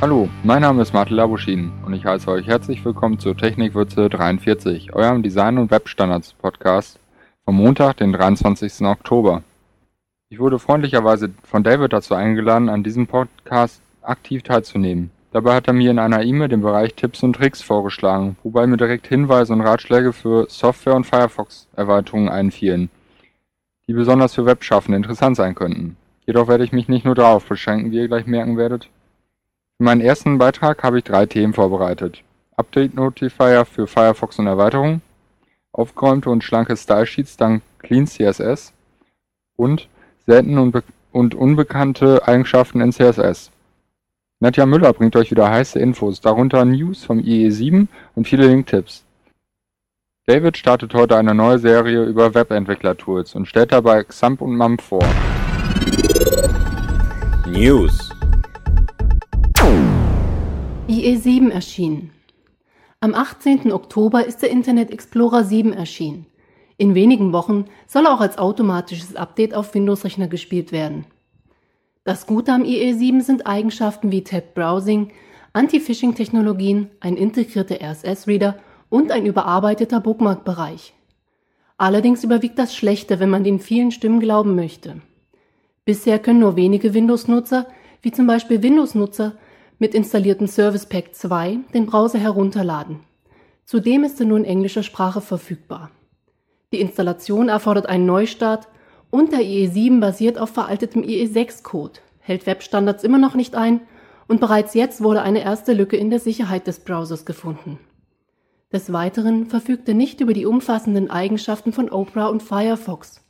Hallo, mein Name ist Martin Labuschin und ich heiße euch herzlich willkommen zur Technikwürze 43, eurem Design- und Webstandards-Podcast vom Montag, den 23. Oktober. Ich wurde freundlicherweise von David dazu eingeladen, an diesem Podcast aktiv teilzunehmen. Dabei hat er mir in einer E-Mail den Bereich Tipps und Tricks vorgeschlagen, wobei mir direkt Hinweise und Ratschläge für Software- und Firefox-Erweiterungen einfielen, die besonders für Webschaffende interessant sein könnten. Jedoch werde ich mich nicht nur darauf beschränken, wie ihr gleich merken werdet. Für meinen ersten Beitrag habe ich drei Themen vorbereitet. Update Notifier für Firefox und Erweiterungen, aufgeräumte und schlanke Stylesheets dank Clean CSS und seltene und, und unbekannte Eigenschaften in CSS. Nadja Müller bringt euch wieder heiße Infos, darunter News vom IE7 und viele Link-Tipps. David startet heute eine neue Serie über Webentwickler-Tools und stellt dabei XAMPP und MAMP vor. News IE7 erschienen. Am 18. Oktober ist der Internet Explorer 7 erschienen. In wenigen Wochen soll er auch als automatisches Update auf Windows-Rechner gespielt werden. Das Gute am IE7 sind Eigenschaften wie Tab Browsing, Anti-Phishing-Technologien, ein integrierter RSS-Reader und ein überarbeiteter Bookmark-Bereich. Allerdings überwiegt das Schlechte, wenn man den vielen Stimmen glauben möchte. Bisher können nur wenige Windows-Nutzer, wie zum Beispiel Windows-Nutzer mit installiertem Service Pack 2, den Browser herunterladen. Zudem ist er nur in englischer Sprache verfügbar. Die Installation erfordert einen Neustart und der IE7 basiert auf veraltetem IE6-Code, hält Webstandards immer noch nicht ein und bereits jetzt wurde eine erste Lücke in der Sicherheit des Browsers gefunden. Des Weiteren verfügt er nicht über die umfassenden Eigenschaften von Opera und Firefox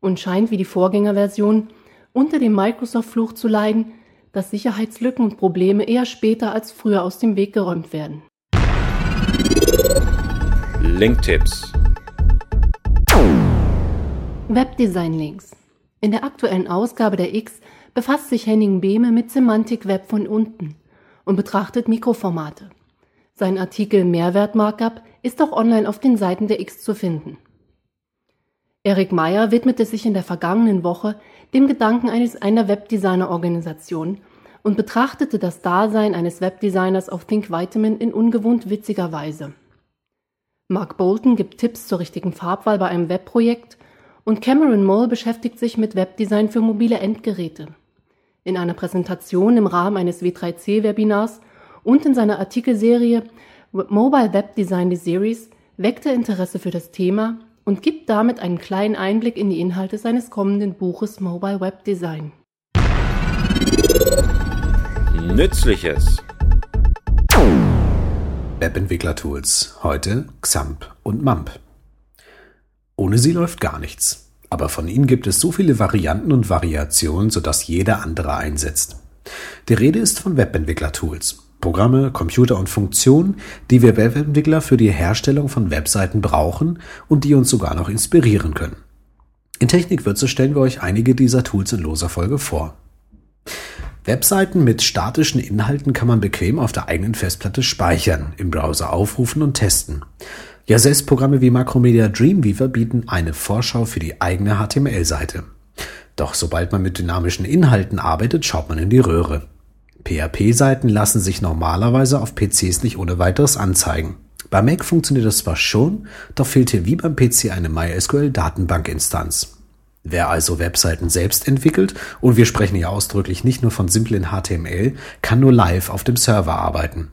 und scheint wie die Vorgängerversion unter dem Microsoft-Fluch zu leiden, dass Sicherheitslücken und Probleme eher später als früher aus dem Weg geräumt werden. Link-Tipps Webdesign-Links. In der aktuellen Ausgabe der X befasst sich Henning Behme mit Semantik Web von unten und betrachtet Mikroformate. Sein Artikel Mehrwert-Markup ist auch online auf den Seiten der X zu finden. Erik Meyer widmete sich in der vergangenen Woche dem Gedanken eines einer Webdesigner-Organisation und betrachtete das Dasein eines Webdesigners auf Think Vitamin in ungewohnt witziger Weise. Mark Bolton gibt Tipps zur richtigen Farbwahl bei einem Webprojekt und Cameron Moll beschäftigt sich mit Webdesign für mobile Endgeräte. In einer Präsentation im Rahmen eines W3C-Webinars und in seiner Artikelserie Mobile Web Design the Series weckt er Interesse für das Thema und gibt damit einen kleinen Einblick in die Inhalte seines kommenden Buches Mobile Web Design. Nützliches Webentwickler-Tools. Heute XAMPP und MAMP. Ohne sie läuft gar nichts. Aber von ihnen gibt es so viele Varianten und Variationen, sodass jeder andere einsetzt. Die Rede ist von Webentwickler-Tools. Programme, Computer und Funktionen, die wir Webentwickler für die Herstellung von Webseiten brauchen und die uns sogar noch inspirieren können. In Technikwürze stellen wir euch einige dieser Tools in loser Folge vor. Webseiten mit statischen Inhalten kann man bequem auf der eigenen Festplatte speichern, im Browser aufrufen und testen. Ja, selbst Programme wie Macromedia Dreamweaver bieten eine Vorschau für die eigene HTML-Seite. Doch sobald man mit dynamischen Inhalten arbeitet, schaut man in die Röhre. PHP-Seiten lassen sich normalerweise auf PCs nicht ohne weiteres anzeigen. Bei Mac funktioniert das zwar schon, doch fehlt hier wie beim PC eine MySQL-Datenbank-Instanz. Wer also Webseiten selbst entwickelt, und wir sprechen ja ausdrücklich nicht nur von simplen HTML, kann nur live auf dem Server arbeiten.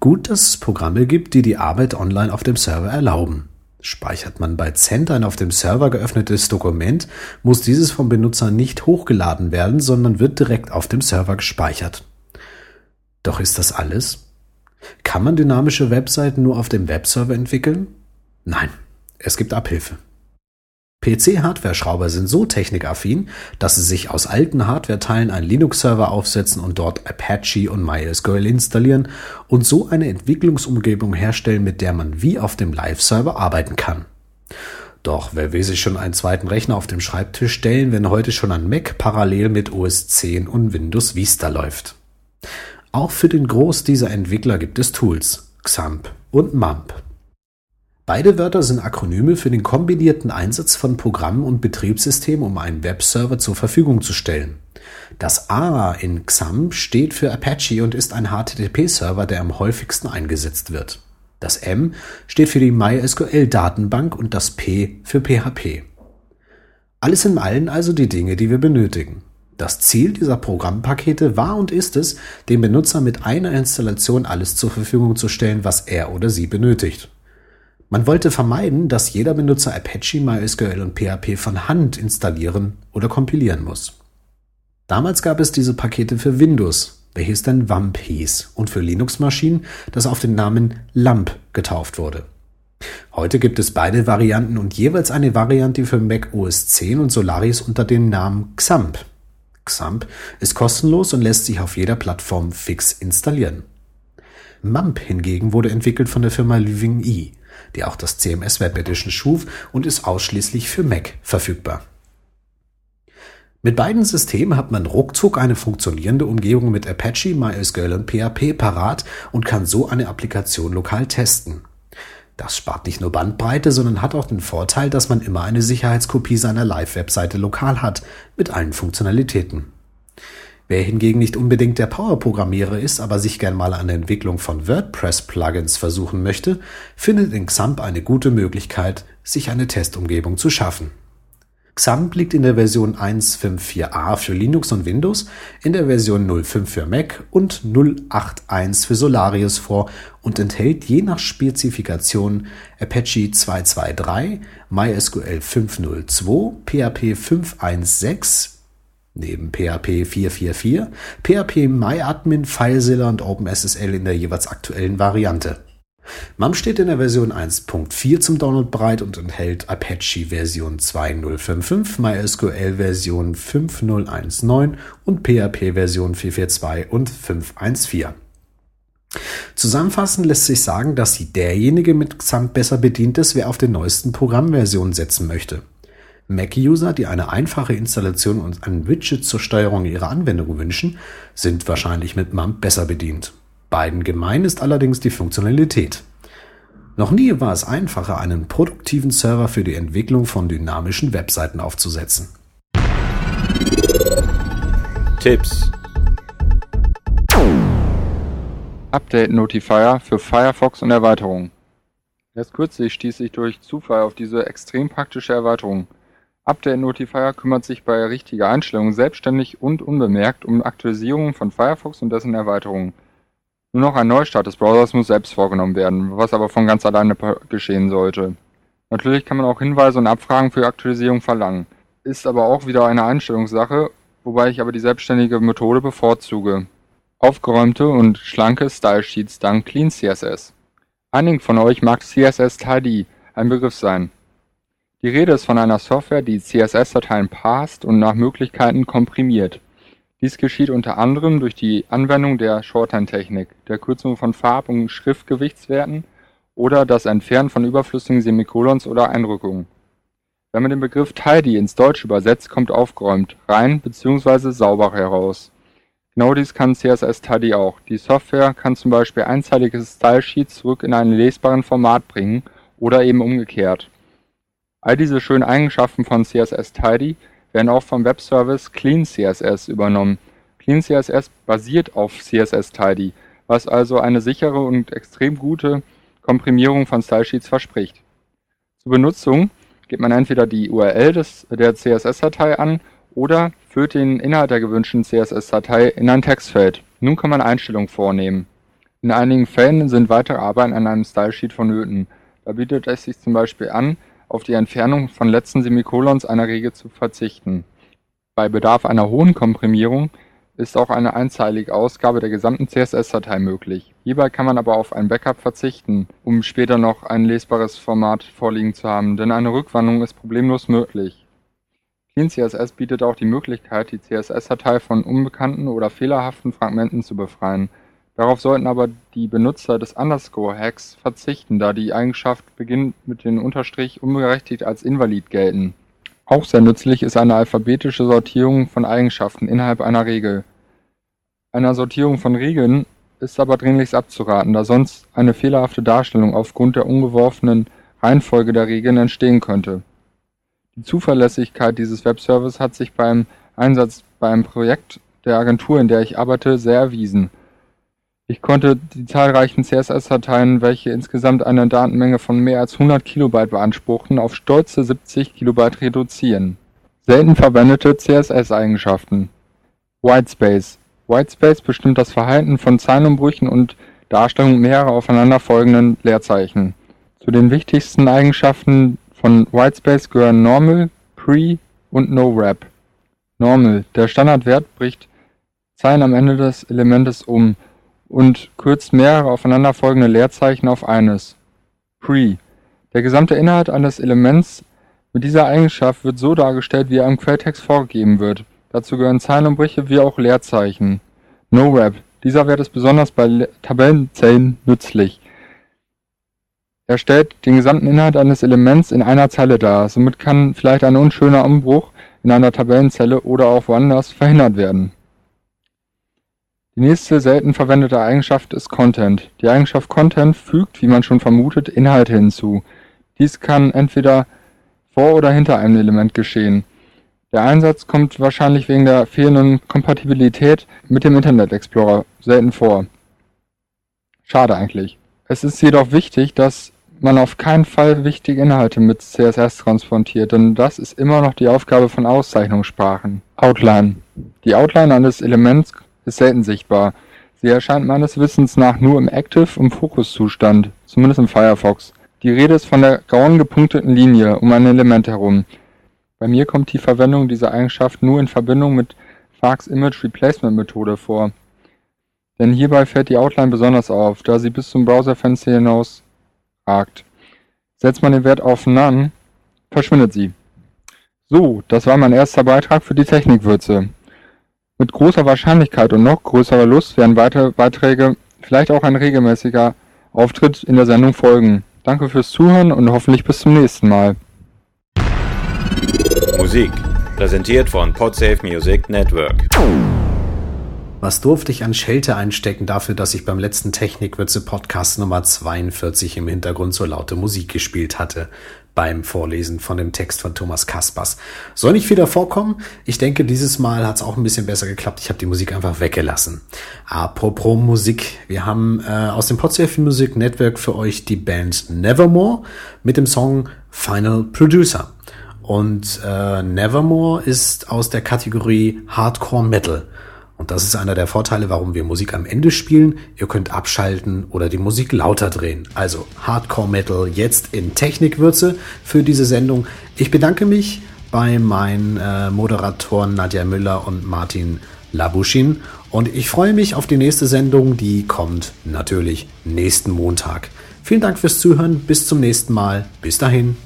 Gut, dass es Programme gibt, die die Arbeit online auf dem Server erlauben. Speichert man bei Cent ein auf dem Server geöffnetes Dokument, muss dieses vom Benutzer nicht hochgeladen werden, sondern wird direkt auf dem Server gespeichert. Doch ist das alles? Kann man dynamische Webseiten nur auf dem Webserver entwickeln? Nein, es gibt Abhilfe. PC-Hardware-Schrauber sind so technikaffin, dass sie sich aus alten Hardware-Teilen einen Linux-Server aufsetzen und dort Apache und MySQL installieren und so eine Entwicklungsumgebung herstellen, mit der man wie auf dem Live-Server arbeiten kann. Doch wer will sich schon einen zweiten Rechner auf dem Schreibtisch stellen, wenn heute schon ein Mac parallel mit OS 10 und Windows Vista läuft? Auch für den Groß dieser Entwickler gibt es Tools, XAMPP und MAMP. Beide Wörter sind Akronyme für den kombinierten Einsatz von Programmen und Betriebssystemen, um einen Webserver zur Verfügung zu stellen. Das A in XAMPP steht für Apache und ist ein HTTP-Server, der am häufigsten eingesetzt wird. Das M steht für die MySQL-Datenbank und das P für PHP. Alles in allen also die Dinge, die wir benötigen. Das Ziel dieser Programmpakete war und ist es, dem Benutzer mit einer Installation alles zur Verfügung zu stellen, was er oder sie benötigt. Man wollte vermeiden, dass jeder Benutzer Apache, MySQL und PHP von Hand installieren oder kompilieren muss. Damals gab es diese Pakete für Windows, welches dann WAMP hieß, und für Linux-Maschinen, das auf den Namen LAMP getauft wurde. Heute gibt es beide Varianten und jeweils eine Variante für Mac OS 10 und Solaris unter dem Namen XAMPP. XAMPP ist kostenlos und lässt sich auf jeder Plattform fix installieren. MAMP hingegen wurde entwickelt von der Firma Living E, die auch das CMS Web Edition schuf und ist ausschließlich für Mac verfügbar. Mit beiden Systemen hat man ruckzuck eine funktionierende Umgebung mit Apache, MySQL und PHP parat und kann so eine Applikation lokal testen. Das spart nicht nur Bandbreite, sondern hat auch den Vorteil, dass man immer eine Sicherheitskopie seiner Live-Webseite lokal hat, mit allen Funktionalitäten. Wer hingegen nicht unbedingt der Power-Programmierer ist, aber sich gern mal an der Entwicklung von WordPress-Plugins versuchen möchte, findet in XAMPP eine gute Möglichkeit, sich eine Testumgebung zu schaffen. XAMPP liegt in der Version 1.5.4a für Linux und Windows, in der Version 0.5 für Mac und 0.8.1 für Solarius vor und enthält je nach Spezifikation Apache 2.2.3, MySQL 5.0.2, PHP 5.1.6, neben PHP 4.4.4, PHP MyAdmin, FileZilla und OpenSSL in der jeweils aktuellen Variante. MAM steht in der Version 1.4 zum Download bereit und enthält Apache Version 2.055, MySQL Version 5.019 und PHP Version 4.4.2 und 5.1.4. Zusammenfassend lässt sich sagen, dass sie derjenige mit XAMPP besser bedient ist, wer auf den neuesten Programmversionen setzen möchte. Mac-User, die eine einfache Installation und ein Widget zur Steuerung ihrer Anwendung wünschen, sind wahrscheinlich mit MAMP besser bedient. Beiden gemein ist allerdings die Funktionalität. Noch nie war es einfacher, einen produktiven Server für die Entwicklung von dynamischen Webseiten aufzusetzen. Tipps Update Notifier für Firefox und Erweiterungen. Erst kürzlich stieß ich durch Zufall auf diese extrem praktische Erweiterung. Update Notifier kümmert sich bei richtiger Einstellung selbstständig und unbemerkt um Aktualisierungen von Firefox und dessen Erweiterungen. Nur noch ein Neustart des Browsers muss selbst vorgenommen werden, was aber von ganz alleine geschehen sollte. Natürlich kann man auch Hinweise und Abfragen für Aktualisierung verlangen. Ist aber auch wieder eine Einstellungssache, wobei ich aber die selbstständige Methode bevorzuge. Aufgeräumte und schlanke Stylesheets dank Clean CSS. Einigen von euch mag CSS Tidy ein Begriff sein. Die Rede ist von einer Software, die CSS-Dateien passt und nach Möglichkeiten komprimiert. Dies geschieht unter anderem durch die Anwendung der Shorthand-Technik, der Kürzung von Farb und Schriftgewichtswerten oder das Entfernen von überflüssigen Semikolons oder Einrückungen. Wenn man den Begriff tidy ins Deutsche übersetzt, kommt aufgeräumt, rein bzw. sauber heraus. Genau dies kann CSS Tidy auch. Die Software kann zum Beispiel einseitige Stylesheets zurück in einen lesbaren Format bringen oder eben umgekehrt. All diese schönen Eigenschaften von CSS Tidy werden auch vom Webservice Clean CSS übernommen. Clean CSS basiert auf CSS Tidy, was also eine sichere und extrem gute Komprimierung von Stylesheets verspricht. Zur Benutzung gibt man entweder die URL des, der CSS-Datei an oder führt den Inhalt der gewünschten CSS-Datei in ein Textfeld. Nun kann man Einstellungen vornehmen. In einigen Fällen sind weitere Arbeiten an einem Stylesheet vonnöten. Da bietet es sich zum Beispiel an, auf die Entfernung von letzten Semikolons einer Regel zu verzichten. Bei Bedarf einer hohen Komprimierung ist auch eine einzeilige Ausgabe der gesamten CSS-Datei möglich. Hierbei kann man aber auf ein Backup verzichten, um später noch ein lesbares Format vorliegen zu haben, denn eine Rückwandlung ist problemlos möglich. CleanCSS bietet auch die Möglichkeit, die CSS-Datei von unbekannten oder fehlerhaften Fragmenten zu befreien Darauf sollten aber die Benutzer des Underscore-Hacks verzichten, da die Eigenschaft beginnt mit dem Unterstrich unberechtigt als invalid gelten. Auch sehr nützlich ist eine alphabetische Sortierung von Eigenschaften innerhalb einer Regel. Einer Sortierung von Regeln ist aber dringlichst abzuraten, da sonst eine fehlerhafte Darstellung aufgrund der ungeworfenen Reihenfolge der Regeln entstehen könnte. Die Zuverlässigkeit dieses Webservice hat sich beim Einsatz bei einem Projekt der Agentur, in der ich arbeite, sehr erwiesen. Ich konnte die zahlreichen CSS-Dateien, welche insgesamt eine Datenmenge von mehr als 100 Kilobyte beanspruchten, auf stolze 70 Kilobyte reduzieren. Selten verwendete CSS-Eigenschaften. Whitespace. Whitespace bestimmt das Verhalten von Zeilenumbrüchen und Darstellung mehrerer aufeinanderfolgenden Leerzeichen. Zu den wichtigsten Eigenschaften von Whitespace gehören Normal, Pre und No-Wrap. Normal. Der Standardwert bricht Zeilen am Ende des Elementes um und kürzt mehrere aufeinanderfolgende Leerzeichen auf eines. Pre. Der gesamte Inhalt eines Elements mit dieser Eigenschaft wird so dargestellt, wie er im Quelltext vorgegeben wird. Dazu gehören Zeilenumbrüche wie auch Leerzeichen. No-Wrap. Dieser Wert ist besonders bei Tabellenzellen nützlich. Er stellt den gesamten Inhalt eines Elements in einer Zeile dar. Somit kann vielleicht ein unschöner Umbruch in einer Tabellenzelle oder auch woanders verhindert werden. Die nächste selten verwendete Eigenschaft ist Content. Die Eigenschaft Content fügt, wie man schon vermutet, Inhalte hinzu. Dies kann entweder vor oder hinter einem Element geschehen. Der Einsatz kommt wahrscheinlich wegen der fehlenden Kompatibilität mit dem Internet Explorer selten vor. Schade eigentlich. Es ist jedoch wichtig, dass man auf keinen Fall wichtige Inhalte mit CSS transportiert, denn das ist immer noch die Aufgabe von Auszeichnungssprachen. Outline. Die Outline eines Elements ist selten sichtbar. Sie erscheint meines Wissens nach nur im Active- und Fokus-Zustand, zumindest im Firefox. Die Rede ist von der grauen gepunkteten Linie um ein Element herum. Bei mir kommt die Verwendung dieser Eigenschaft nur in Verbindung mit Farks Image Replacement Methode vor. Denn hierbei fällt die Outline besonders auf, da sie bis zum Browserfenster hinaus ragt. Setzt man den Wert auf None, verschwindet sie. So, das war mein erster Beitrag für die Technikwürze. Mit großer Wahrscheinlichkeit und noch größerer Lust werden weitere Beiträge, vielleicht auch ein regelmäßiger Auftritt in der Sendung folgen. Danke fürs Zuhören und hoffentlich bis zum nächsten Mal. Musik präsentiert von Podsafe Music Network. Was durfte ich an Schelte einstecken dafür, dass ich beim letzten Technikwürze Podcast Nummer 42 im Hintergrund so laute Musik gespielt hatte? Beim Vorlesen von dem Text von Thomas Kaspers. Soll nicht wieder vorkommen. Ich denke, dieses Mal hat es auch ein bisschen besser geklappt. Ich habe die Musik einfach weggelassen. Apropos Musik. Wir haben äh, aus dem Podsafe Music Network für euch die Band Nevermore mit dem Song Final Producer. Und äh, Nevermore ist aus der Kategorie Hardcore Metal. Und das ist einer der Vorteile, warum wir Musik am Ende spielen. Ihr könnt abschalten oder die Musik lauter drehen. Also Hardcore Metal jetzt in Technikwürze für diese Sendung. Ich bedanke mich bei meinen äh, Moderatoren Nadja Müller und Martin Labuschin. Und ich freue mich auf die nächste Sendung, die kommt natürlich nächsten Montag. Vielen Dank fürs Zuhören. Bis zum nächsten Mal. Bis dahin.